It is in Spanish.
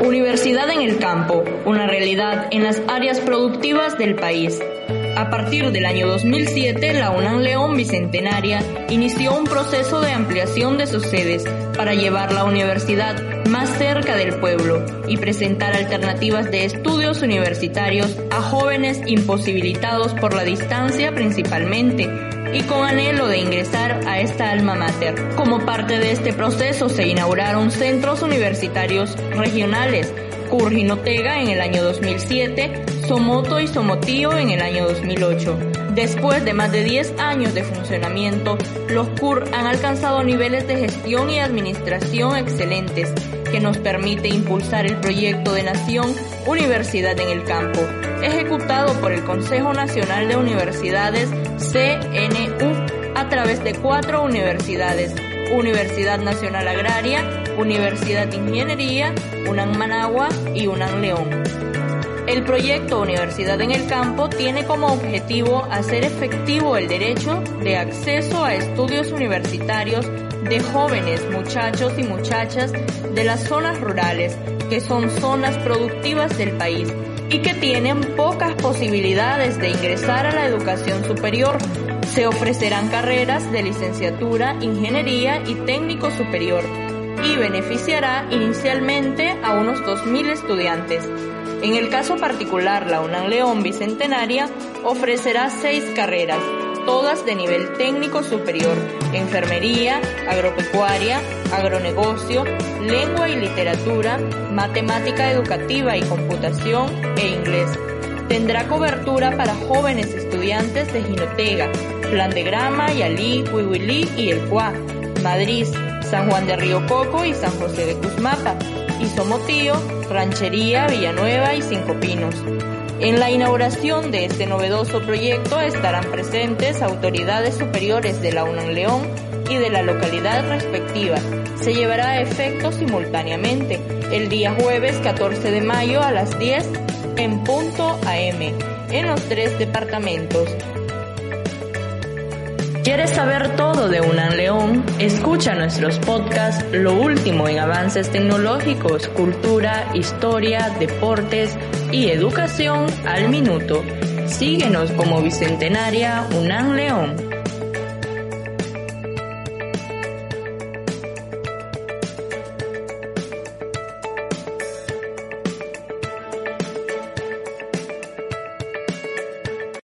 Universidad en el campo, una realidad en las áreas productivas del país. A partir del año 2007, la UNAM León Bicentenaria inició un proceso de ampliación de sus sedes para llevar la universidad más cerca del pueblo y presentar alternativas de estudios universitarios a jóvenes imposibilitados por la distancia principalmente y con anhelo de ingresar a esta alma mater. Como parte de este proceso se inauguraron centros universitarios regionales, Curjinotega en el año 2007, Somoto y Somotío en el año 2008. Después de más de 10 años de funcionamiento, los CUR han alcanzado niveles de gestión y administración excelentes que nos permite impulsar el proyecto de nación Universidad en el Campo, ejecutado por el Consejo Nacional de Universidades CNU a través de cuatro universidades, Universidad Nacional Agraria, Universidad de Ingeniería, UNAM Managua y UNAM León. El proyecto Universidad en el Campo tiene como objetivo hacer efectivo el derecho de acceso a estudios universitarios de jóvenes muchachos y muchachas de las zonas rurales, que son zonas productivas del país y que tienen pocas posibilidades de ingresar a la educación superior. Se ofrecerán carreras de licenciatura, ingeniería y técnico superior y beneficiará inicialmente a unos 2.000 estudiantes. En el caso particular, la UNAM León Bicentenaria ofrecerá seis carreras, todas de nivel técnico superior, enfermería, agropecuaria, agronegocio, lengua y literatura, matemática educativa y computación e inglés. Tendrá cobertura para jóvenes estudiantes de Jinotega, Plan de Grama, Yalí, Huihuilí y El Cuá, Madrid, San Juan de Río Coco y San José de Cusmata, y Somotío, Ranchería, Villanueva y Cinco Pinos. En la inauguración de este novedoso proyecto estarán presentes autoridades superiores de la UNAM León y de la localidad respectiva. Se llevará a efecto simultáneamente el día jueves 14 de mayo a las 10 en punto AM en los tres departamentos ¿Quieres saber todo de UNAM León? Escucha nuestros podcasts, lo último en avances tecnológicos, cultura, historia, deportes y educación al minuto. Síguenos como Bicentenaria UNAM León.